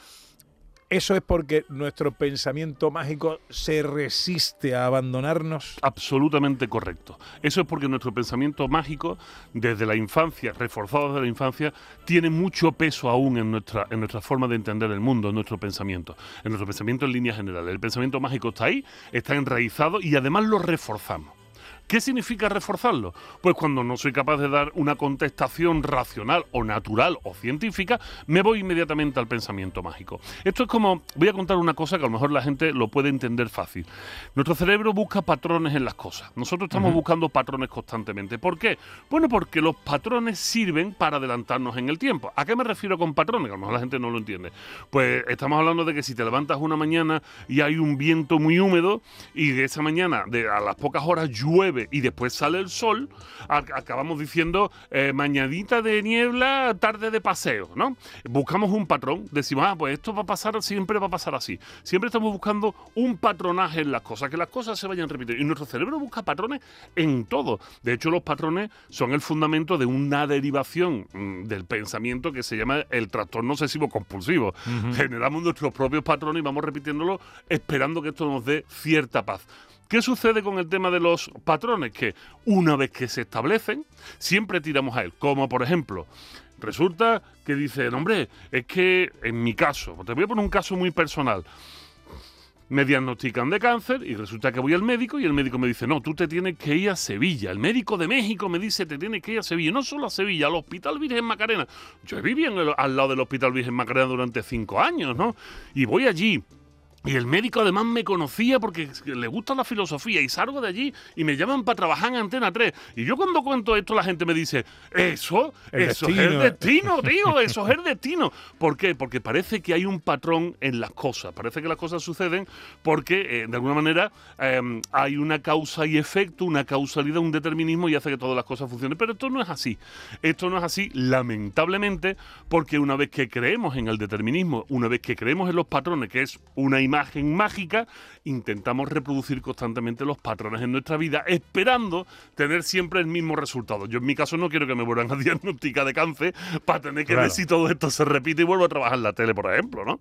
eso es porque nuestro pensamiento mágico se resiste a abandonarnos. Absolutamente correcto. Eso es porque nuestro pensamiento mágico, desde la infancia, reforzado desde la infancia, tiene mucho peso aún en nuestra, en nuestra forma de entender el mundo, en nuestro pensamiento, en nuestro pensamiento en líneas generales. El pensamiento mágico está ahí, está enraizado y además lo reforzamos. ¿Qué significa reforzarlo? Pues cuando no soy capaz de dar una contestación racional o natural o científica, me voy inmediatamente al pensamiento mágico. Esto es como, voy a contar una cosa que a lo mejor la gente lo puede entender fácil. Nuestro cerebro busca patrones en las cosas. Nosotros estamos buscando patrones constantemente. ¿Por qué? Bueno, porque los patrones sirven para adelantarnos en el tiempo. ¿A qué me refiero con patrones? Que a lo mejor la gente no lo entiende. Pues estamos hablando de que si te levantas una mañana y hay un viento muy húmedo y de esa mañana, de, a las pocas horas llueve llueve y después sale el sol, acabamos diciendo eh, mañanita de niebla, tarde de paseo, ¿no? Buscamos un patrón, decimos, ah, pues esto va a pasar, siempre va a pasar así. Siempre estamos buscando un patronaje en las cosas, que las cosas se vayan repitiendo. Y nuestro cerebro busca patrones en todo. De hecho, los patrones son el fundamento de una derivación mm, del pensamiento que se llama el trastorno obsesivo compulsivo. Generamos nuestros propios patrones y vamos repitiéndolo esperando que esto nos dé cierta paz. ¿Qué sucede con el tema de los patrones? Que una vez que se establecen, siempre tiramos a él. Como por ejemplo, resulta que dicen, hombre, es que en mi caso, te voy a poner un caso muy personal. Me diagnostican de cáncer y resulta que voy al médico y el médico me dice, no, tú te tienes que ir a Sevilla. El médico de México me dice, te tienes que ir a Sevilla. No solo a Sevilla, al Hospital Virgen Macarena. Yo en el- al lado del Hospital Virgen Macarena durante cinco años, ¿no? Y voy allí. Y el médico además me conocía porque le gusta la filosofía y salgo de allí y me llaman para trabajar en Antena 3. Y yo cuando cuento esto la gente me dice, eso, El eso destino. es el destino, tío, eso es el destino. ¿Por qué? Porque parece que hay un patrón en las cosas, parece que las cosas suceden porque eh, de alguna manera eh, hay una causa y efecto, una causalidad, un determinismo y hace que todas las cosas funcionen. Pero esto no es así. Esto no es así, lamentablemente, porque una vez que creemos en el determinismo, una vez que creemos en los patrones, que es una imagen mágica, intentamos reproducir constantemente los patrones en nuestra vida, esperando tener siempre el mismo resultado. Yo en mi caso no quiero que me vuelvan a diagnosticar de cáncer para tener que ver Claro. si todo esto se repite y vuelvo a trabajar en la tele, por ejemplo, ¿no?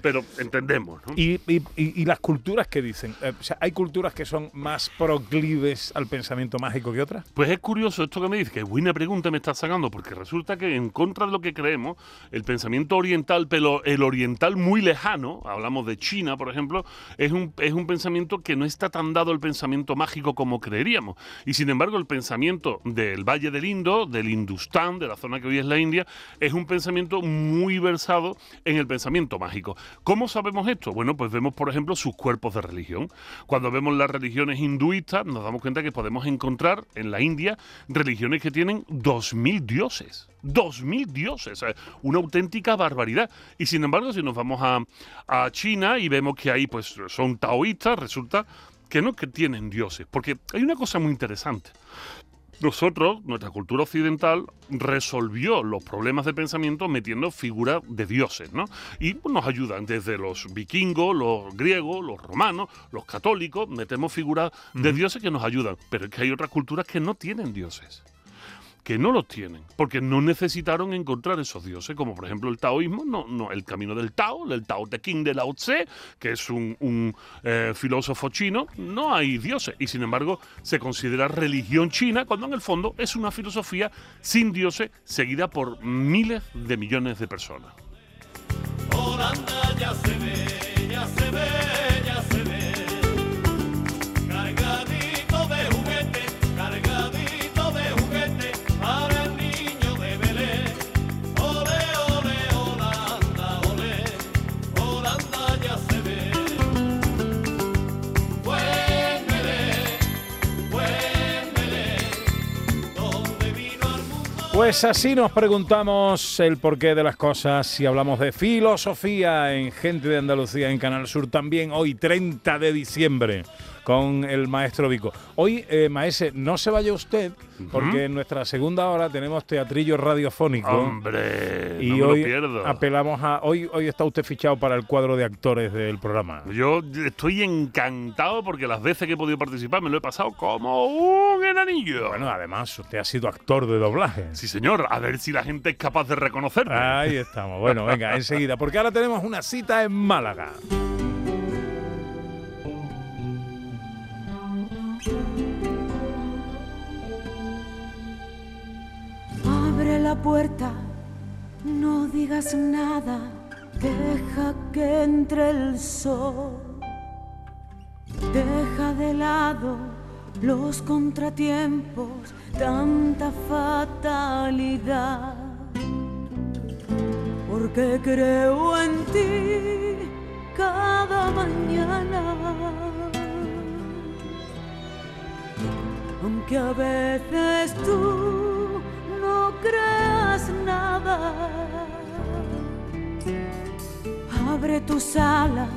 Pero entendemos, ¿no? Y, y- y- y las culturas que dicen, Eh, o sea, hay culturas que son más proclives al pensamiento mágico que otras. Pues es curioso esto que me dices, que buena pregunta me estás sacando, porque resulta que en contra de lo que creemos, el pensamiento oriental, pero el oriental muy lejano, hablamos de China, por ejemplo, es un, es un pensamiento que no está tan dado el pensamiento mágico como creeríamos. Y sin embargo, el pensamiento del Valle del Indo, del Hindustán, de la zona que hoy es la India, es un pensamiento muy versado en el pensamiento mágico. ¿Cómo sabemos esto? Bueno, pues vemos, por ejemplo, sus cuerpos de religión. Cuando vemos las religiones hinduistas, nos damos cuenta que podemos encontrar en la India religiones que tienen 2.000 dioses. 2.000 dioses, una auténtica barbaridad. Y sin embargo, si nos vamos a, a China y vemos que ahí pues son taoístas, resulta que no que tienen dioses. Porque hay una cosa muy interesante. Nosotros, nuestra cultura occidental, resolvió los problemas de pensamiento metiendo figuras de dioses, ¿no? Y nos ayudan desde los vikingos, los griegos, los romanos, los católicos, metemos figuras de dioses que nos ayudan. Pero es que hay otras culturas que no tienen dioses que no los tienen, porque no necesitaron encontrar esos dioses, como por ejemplo el taoísmo, no, no, el camino del Tao, el Tao Te Ching de Lao Tse, que es un, eh, filósofo chino, no hay dioses, y sin embargo se considera religión china, cuando en el fondo es una filosofía sin dioses, seguida por miles de millones de personas. Ve, Pues así nos preguntamos el porqué de las cosas si hablamos de filosofía en Gente de Andalucía en Canal Sur también hoy 30 de diciembre con el maestro Vico. Hoy, eh, maese, no se vaya usted porque en nuestra segunda hora tenemos teatrillo radiofónico. Hombre, y no me hoy lo pierdo. apelamos a hoy hoy está usted fichado para el cuadro de actores del programa. Yo estoy encantado porque las veces que he podido participar me lo he pasado como un enanillo. Bueno, además usted ha sido actor de doblaje. Sí, señor, a ver si la gente es capaz de reconocerme. Ahí estamos. Bueno, venga, enseguida, porque ahora tenemos una cita en Málaga. La puerta, no digas nada, deja que entre el sol. Deja de lado los contratiempos, tanta fatalidad. Porque creo en ti cada mañana aunque a veces tú creas nada. Abre tus alas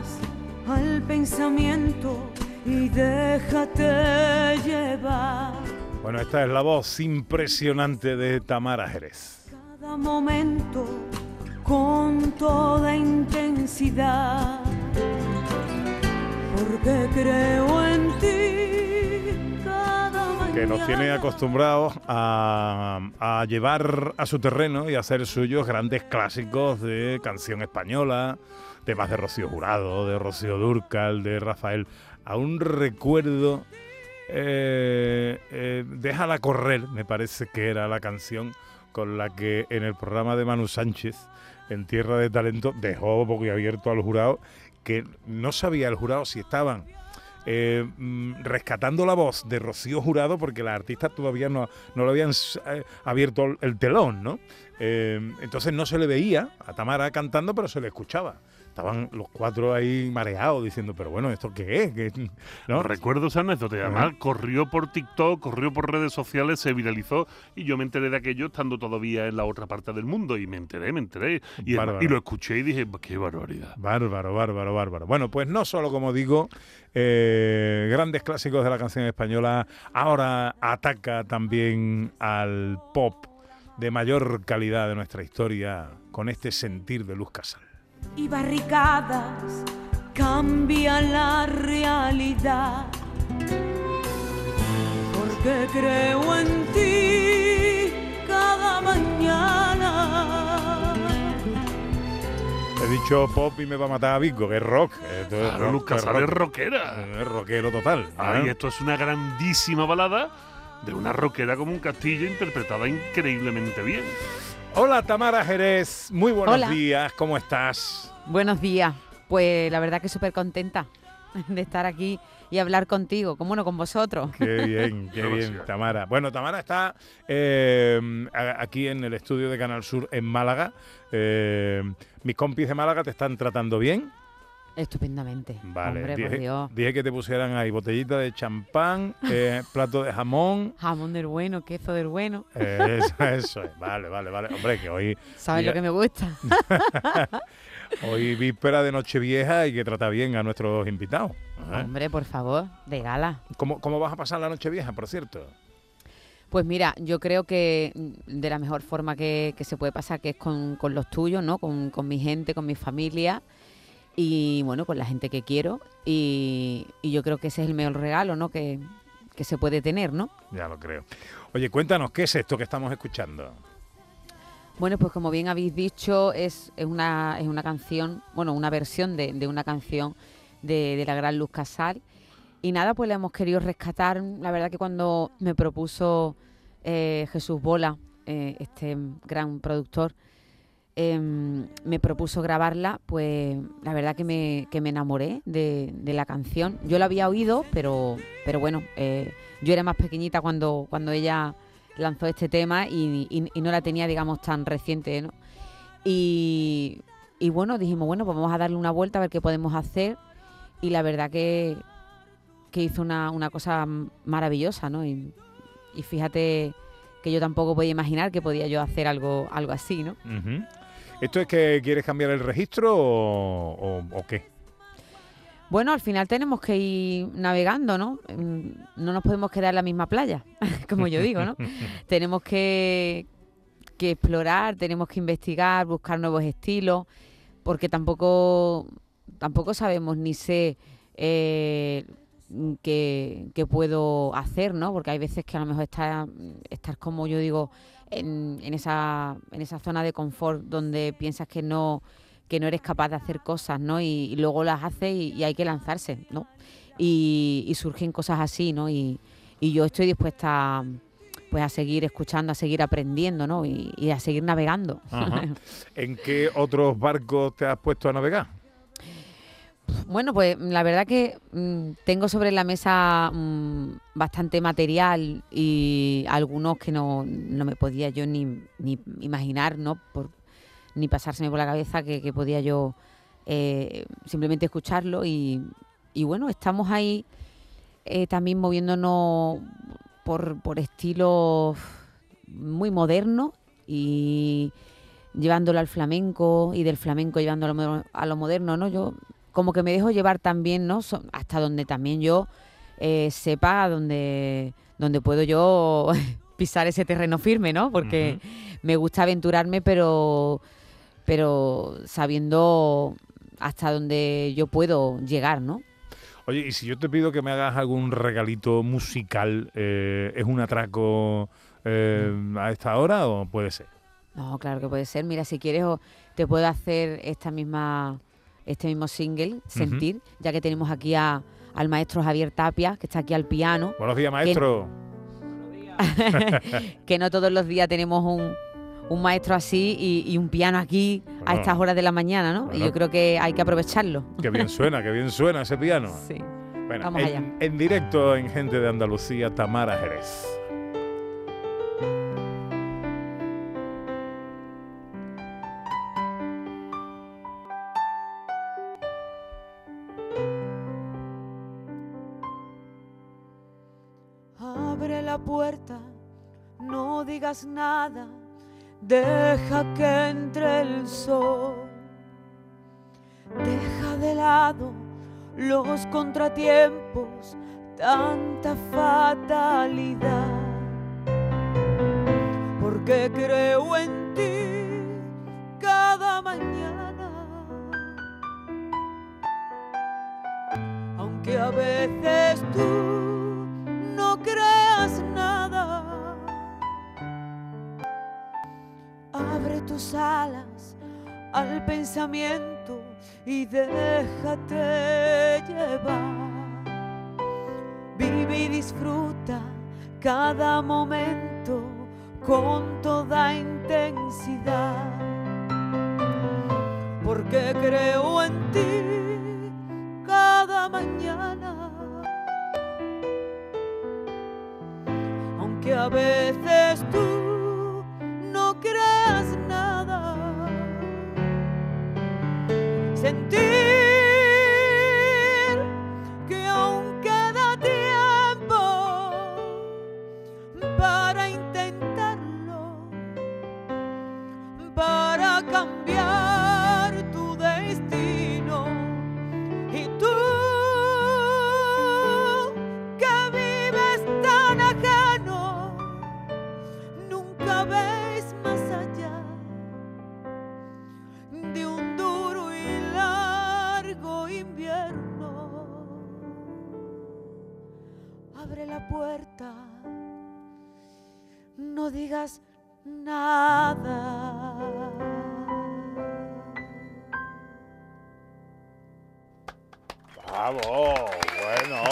al pensamiento y déjate llevar. Bueno, esta es la voz impresionante de Tamara Jerez. Cada momento con toda intensidad. Porque creo en ti. Que nos tiene acostumbrados a, a llevar a su terreno y a hacer suyos grandes clásicos de canción española, temas de Rocío Jurado, de Rocío Durcal, de Rafael. Aún recuerdo eh, eh, Déjala correr, me parece que era la canción con la que en el programa de Manu Sánchez, en Tierra de Talento, dejó abierto al jurado que no sabía el jurado si estaban eh, mm, rescatando la voz de Rocío Jurado porque las artistas todavía no, no le habían eh, abierto el- el telón, ¿no? Eh, entonces no se le veía a Tamara cantando, pero se le escuchaba. Estaban los cuatro ahí mareados diciendo, pero bueno, ¿esto qué es? ¿Qué- ¿No? Recuerdo esa anécdota. Además, corrió por TikTok, corrió por redes sociales, se viralizó y yo me enteré de aquello estando todavía en la otra parte del mundo. Y me enteré, me enteré. Y, y lo escuché y dije, qué barbaridad. Bárbaro, bárbaro, bárbaro. Bueno, pues no solo, como digo, eh, grandes clásicos de la canción española, ahora ataca también al pop de mayor calidad de nuestra historia con este sentir de Luz Casal. Y barricadas cambian la realidad. Porque creo en ti cada mañana. He dicho pop y me va a matar a Vico, que es rock. Esto es Claro, rock, Luz Casal es rock. rockera. Es rockero total. Ay, ¿eh? esto es una grandísima balada de una rockera como un castillo interpretada increíblemente bien. Hola Tamara Jerez, muy buenos Hola. días, ¿cómo estás? Buenos días. Pues la verdad que súper contenta de estar aquí y hablar contigo, como no con vosotros. Qué bien, qué bien. Tamara. Bueno, Tamara está eh, aquí en el estudio de Canal Sur en Málaga. Eh, mis compis de Málaga te están tratando bien. Estupendamente. Vale, Hombre, por dije, Dios. dije que te pusieran ahí botellita de champán, eh, plato de jamón. Jamón del bueno, queso del bueno. Eh, eso, eso es, vale, vale, vale. Hombre, que hoy, ¿Sabes Mira. lo que me gusta? hoy víspera de Nochevieja hay que tratar bien a nuestros invitados. ¿eh? Hombre, por favor, de gala. ¿Cómo, ¿Cómo vas a pasar la Nochevieja, por cierto? Pues mira, yo creo que de la mejor forma que, que se puede pasar, que es con, con los tuyos, ¿no? Con, con mi gente, con mi familia y bueno, con la gente que quiero. Y, y yo creo que ese es el mejor regalo, ¿no? Que, que se puede tener, ¿no? Ya lo creo. Oye, cuéntanos, ¿qué es esto que estamos escuchando? Bueno, pues como bien habéis dicho, es, es una, es una canción, bueno, una versión de, de una canción de, de la gran Luz Casal. Y nada, pues la hemos querido rescatar. La verdad que cuando me propuso eh, Jesús Bola, eh, este gran productor, em, me propuso grabarla, pues la verdad que me, que me enamoré de, de la canción. Yo la había oído, pero, pero bueno, eh, yo era más pequeñita cuando, cuando ella lanzó este tema y, y- no la tenía, digamos, tan reciente, ¿no? Y, y bueno, dijimos, bueno, pues vamos a darle una vuelta a ver qué podemos hacer. Y la verdad que, que hizo una, una cosa maravillosa, ¿no? Y, y fíjate que yo tampoco podía imaginar que podía yo hacer algo, algo así, ¿no? ¿Esto es que quieres cambiar el registro o, o- o qué? Bueno, al final tenemos que ir navegando, ¿no? Mm, No nos podemos quedar en la misma playa, como yo digo, ¿no? tenemos que, que explorar, tenemos que investigar, buscar nuevos estilos, porque tampoco, tampoco sabemos ni sé eh, qué, puedo hacer, ¿no? Porque hay veces que a lo mejor está, estás como yo digo, en, en esa, en esa zona de confort donde piensas que no que no eres capaz de hacer cosas, ¿no? Y, y luego las haces y, y hay que lanzarse, ¿no? Y, y surgen cosas así, ¿no? Y, y yo estoy dispuesta pues a seguir escuchando, a seguir aprendiendo, ¿no? Y, y a seguir navegando. Ajá. ¿En qué otros barcos te has puesto a navegar? Bueno, pues la verdad que mm, tengo sobre la mesa mm, bastante material y algunos que no, no me podía yo ni, ni imaginar, ¿no? Por, ni pasárseme por la cabeza que, podía yo eh, simplemente escucharlo y, y bueno, estamos ahí eh, también moviéndonos por, por estilos muy modernos y llevándolo al flamenco y del flamenco llevándolo a lo moderno, ¿no? Yo como que me dejo llevar también, ¿no? So- hasta donde también yo eh, sepa donde, donde puedo yo pisar ese terreno firme, ¿no? Porque me gusta aventurarme, pero, pero sabiendo hasta donde yo puedo llegar, ¿no? Oye, y si yo te pido que me hagas algún regalito musical, eh, ¿es un atraco eh, a esta hora o puede ser? No, claro que puede ser. Mira, si quieres te puedo hacer esta misma, este mismo single, Sentir, ya que tenemos aquí a- al maestro Javier Tapia, que está aquí al piano, Buenos días, maestro. que no todos los días tenemos un, un maestro así y, y un piano aquí a estas horas de la mañana, ¿no? Y yo creo que hay que aprovecharlo. Qué bien suena, qué bien suena ese piano. Sí. Bueno, Vamos en, allá. en directo en Gente de Andalucía, Tamara Jerez. Puerta, no digas nada, deja que entre el sol. Deja de lado los contratiempos, tanta fatalidad. Porque creo en ti cada mañana. Aunque a veces tú Tus alas al pensamiento y déjate llevar. Vive y disfruta cada momento con toda intensidad. Porque creo en ti cada mañana. Aunque a veces tú Abre la puerta, no digas nada. ¡Bravo! Bueno.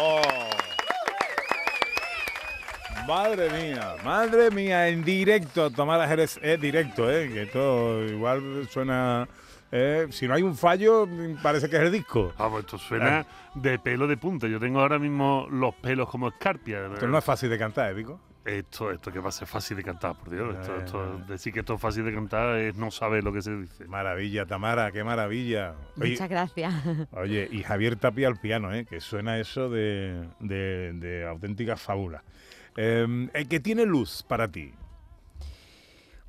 Madre mía, madre mía, en directo, Tamara Jerez, es directo, ¿eh? Que esto igual suena... eh, si no hay un fallo, parece que es el disco. Vamos, esto suena de pelo de punta. Yo tengo ahora mismo los pelos como escarpia. Esto no es fácil de cantar, ¿eh, Pico? Esto, esto que va a ser fácil de cantar, por Dios. Esto, ya, esto- decir que esto es fácil de cantar es no saber lo que se dice. Maravilla, Tamara, qué maravilla. Oye, Muchas gracias. oye, y Javier Tapia al piano, ¿eh? Que suena eso de, de, de auténtica fábula. Eh, el que tiene luz para ti.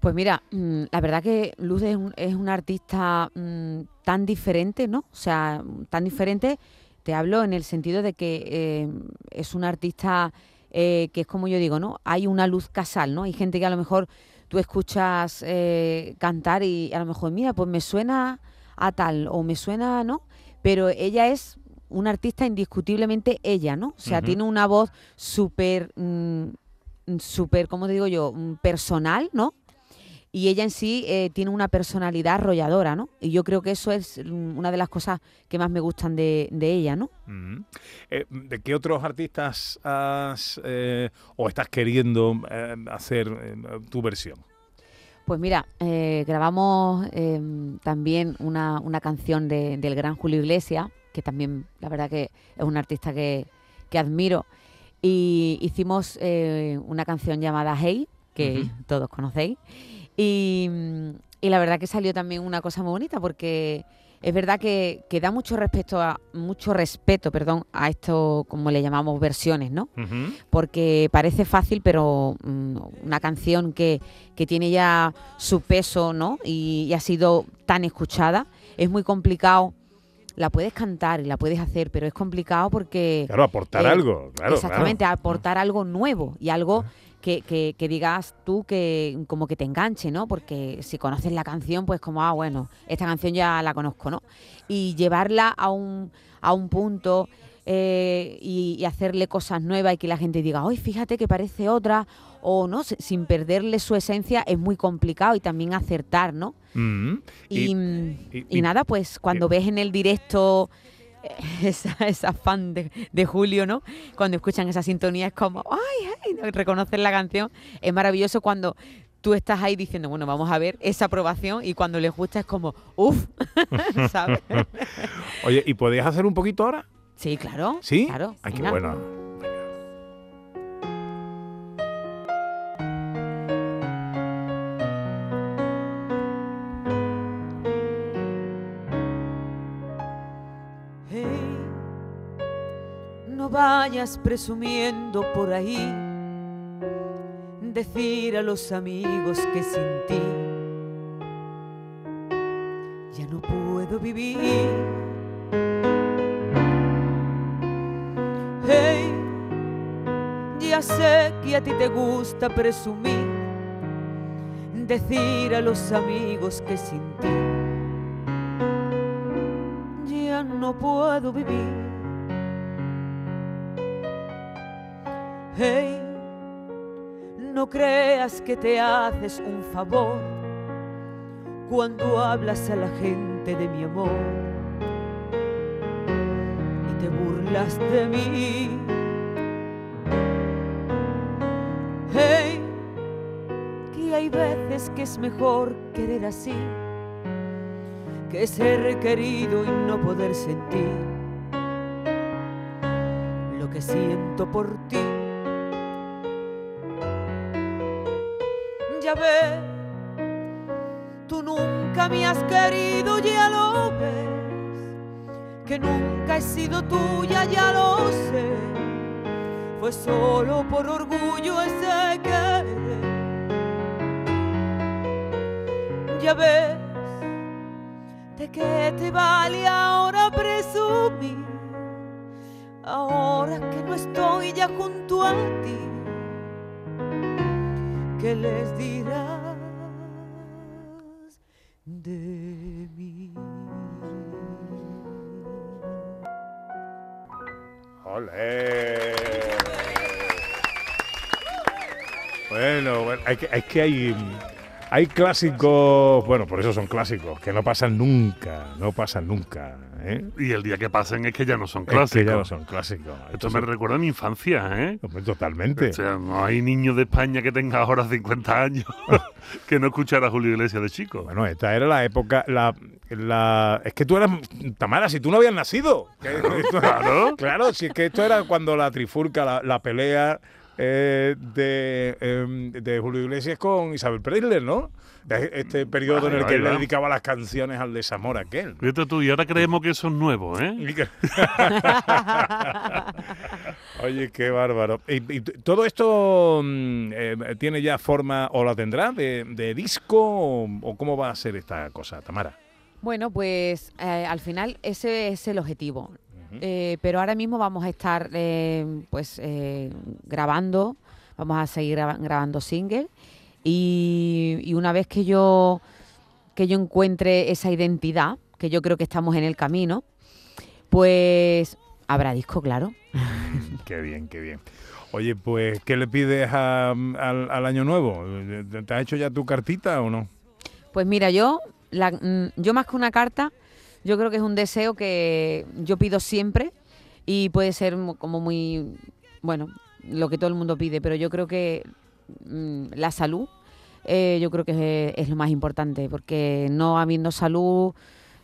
Pues mira, mm, la verdad que Luz es un, es un artista mm, tan diferente, ¿no? O sea, tan diferente, te hablo en el sentido de que eh, es un artista eh, que es como yo digo, ¿no? Hay una luz casal, ¿no? Hay gente que a lo mejor tú escuchas eh, cantar y a lo mejor, mira, pues me suena a tal o me suena, ¿no? Pero ella es una artista indiscutiblemente ella, ¿no? O sea, tiene una voz súper, mm, súper, ¿cómo te digo yo? Mm, Personal, ¿no? Y ella en sí eh, tiene una personalidad arrolladora, ¿no? Y yo creo que eso es mm, una de las cosas que más me gustan de, de ella, ¿no? Mm. Eh, ¿De qué otros artistas has eh, o estás queriendo hacer tu versión? Pues mira, grabamos también una, una canción de- del gran Julio Iglesias, que también la verdad que es un artista que, que admiro, y hicimos una canción llamada Hey, que todos conocéis, y, y la verdad que salió también una cosa muy bonita, porque es verdad que, que da mucho respeto a, mucho respeto, perdón, a esto, como le llamamos, versiones, ¿no? Porque parece fácil, pero mm, una canción que, que tiene ya su peso, ¿no? Y, y ha sido tan escuchada, es muy complicado la puedes cantar y la puedes hacer, pero es complicado porque... Claro, aportar eh, algo. Claro, exactamente, claro. aportar algo nuevo y algo que, que- que digas tú que como que te enganche, ¿no? Porque si conoces la canción, pues como, ah, bueno, esta canción ya la conozco, ¿no? Y llevarla a un, a un punto eh, y, y hacerle cosas nuevas y que la gente diga, ay, fíjate que parece otra, o no, si- sin perderle su esencia es muy complicado y también acertar, ¿no? Mm. Y- mm, y- nada, pues cuando ves en el directo eh, esa, esa fan de, de Julio, ¿no? Cuando escuchan esa sintonía es como, ¡ay, ay! ¿no? Reconocen la canción. Es maravilloso cuando tú estás ahí diciendo, bueno, vamos a ver esa aprobación y cuando les gusta es como, ¡uf! ¿Sabes? Oye, ¿y podías hacer un poquito ahora? Sí, claro. ¿Sí? Claro. Ay, qué bueno. Hey, no vayas presumiendo por ahí, decir a los amigos que sin ti ya no puedo vivir. Hey, ya sé que a ti te gusta presumir, decir a los amigos que sin ti puedo vivir. Hey, no creas que te haces un favor cuando hablas a la gente de mi amor y te burlas de mí. Hey, que hay veces que es mejor querer así que ser querido y no poder sentir lo que siento por ti. Ya ves, tú nunca me has querido, ya lo ves, que nunca he sido tuya, ya lo sé. Fue solo por orgullo ese querer. Ya ves, ¿De qué te vale ahora presumir? Ahora que no estoy ya junto a ti, ¿qué les dirás de mí? ¡Ole! Bueno, bueno, es que hay, hay clásicos, bueno, por eso son clásicos, que no pasan nunca, no pasan nunca. ¿eh? Y el día que pasen es que ya no son Es clásicos. que ya no son clásicos. Esto me recuerda a mi infancia, ¿eh? Totalmente. O sea, no hay niño de España que tenga ahora 50 años que no escuchara a Julio Iglesias de chico. Bueno, esta era la época, la, la, es que tú eras, Tamara, si tú no habías nacido. Esto- Claro. Claro, si es que esto era cuando la trifulca, la, la pelea eh, de, em, de Julio Iglesias con Isabel Preisler, ¿no? De Este periodo en el que él le dedicaba las canciones al desamor aquel. Fíjate tú, y ahora creemos que eso es nuevo, ¿eh? Oye, qué bárbaro. ¿Y, todo esto mm, eh, tiene ya forma o la tendrá de, de disco o, o cómo va a ser esta cosa, Tamara? Bueno, pues eh, al final ese es el objetivo. Eh, pero ahora mismo vamos a estar eh, pues eh, grabando, vamos a seguir graba- grabando single y, y una vez que yo que yo encuentre esa identidad, que yo creo que estamos en el camino, pues habrá disco, claro. Qué bien, qué bien. Oye, pues, ¿qué le pides a- al, al año nuevo? ¿Te has hecho ya tu cartita o no? Pues mira, yo, la- mm, yo más que una carta, yo creo que es un deseo que yo pido siempre y puede ser como muy, bueno, lo que todo el mundo pide, pero yo creo que mm, la salud, eh, yo creo que es lo más importante, porque no habiendo salud,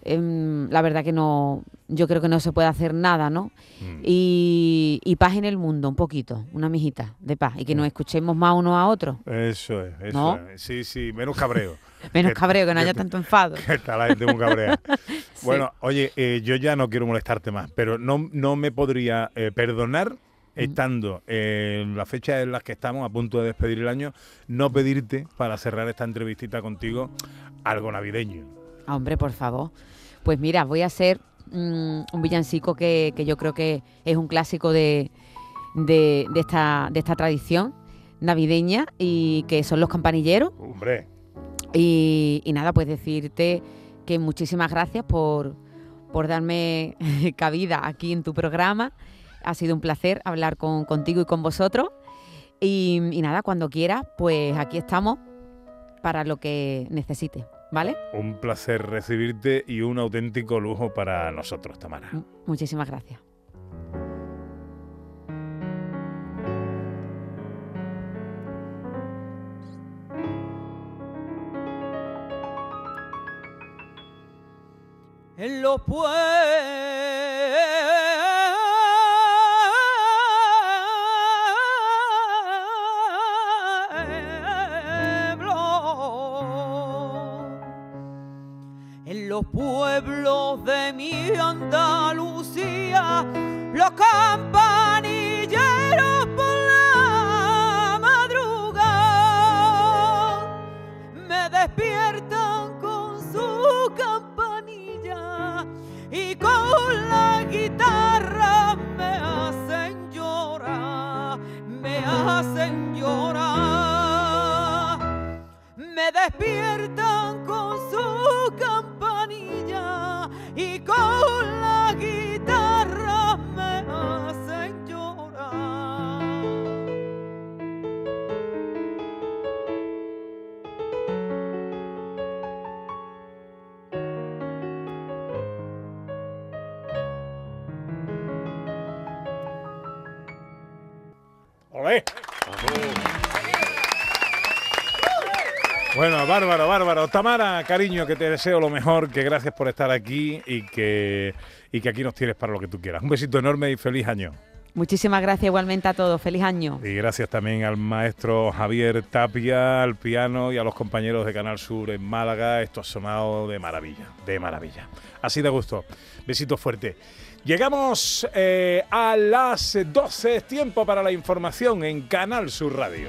em, la verdad que no, yo creo que no se puede hacer nada, ¿no? Mm. Y, y paz en el mundo, un poquito, una mijita de paz, y que nos escuchemos más uno a otro. Eso es, eso ¿No? es. Sí, sí, menos cabreo. Menos Que- cabreo, que no haya tanto enfado. que está la gente muy cabrea. Sí. Bueno, oye, eh, yo ya no quiero molestarte más, pero no, no me podría eh, perdonar, estando en la fecha en la que estamos, a punto de despedir el año, no pedirte para cerrar esta entrevistita contigo algo navideño. Hombre, por favor. Pues mira, voy a ser mm, un villancico que, que yo creo que es un clásico de, de- de esta, de esta tradición navideña y que son los campanilleros. Hombre, Y, y nada, pues decirte que muchísimas gracias por, por darme cabida aquí en tu programa. Ha sido un placer hablar con, contigo y con vosotros. Y, y nada, cuando quieras, pues aquí estamos para lo que necesites, ¿vale? un placer recibirte y un auténtico lujo para nosotros, Tamara. M- Muchísimas gracias. en los pueblos, los pueblos de mi Andalucía, los campanilleros por la madrugada me despiertan con su campanilla y con la guitarra me hacen llorar, me hacen llorar. Me despiertan bárbaro, bárbaro. Tamara, cariño, que te deseo lo mejor, que gracias por estar aquí y que, y que aquí nos tienes para lo que tú quieras. Un besito enorme y feliz año. Muchísimas gracias igualmente a todos. Feliz año. Y gracias también al maestro Javier Tapia, al piano y a los compañeros de Canal Sur en Málaga. Esto ha sonado de maravilla, de maravilla. Así de gusto. Besito fuerte. Llegamos eh, a las 12, tiempo para la información en Canal Sur Radio.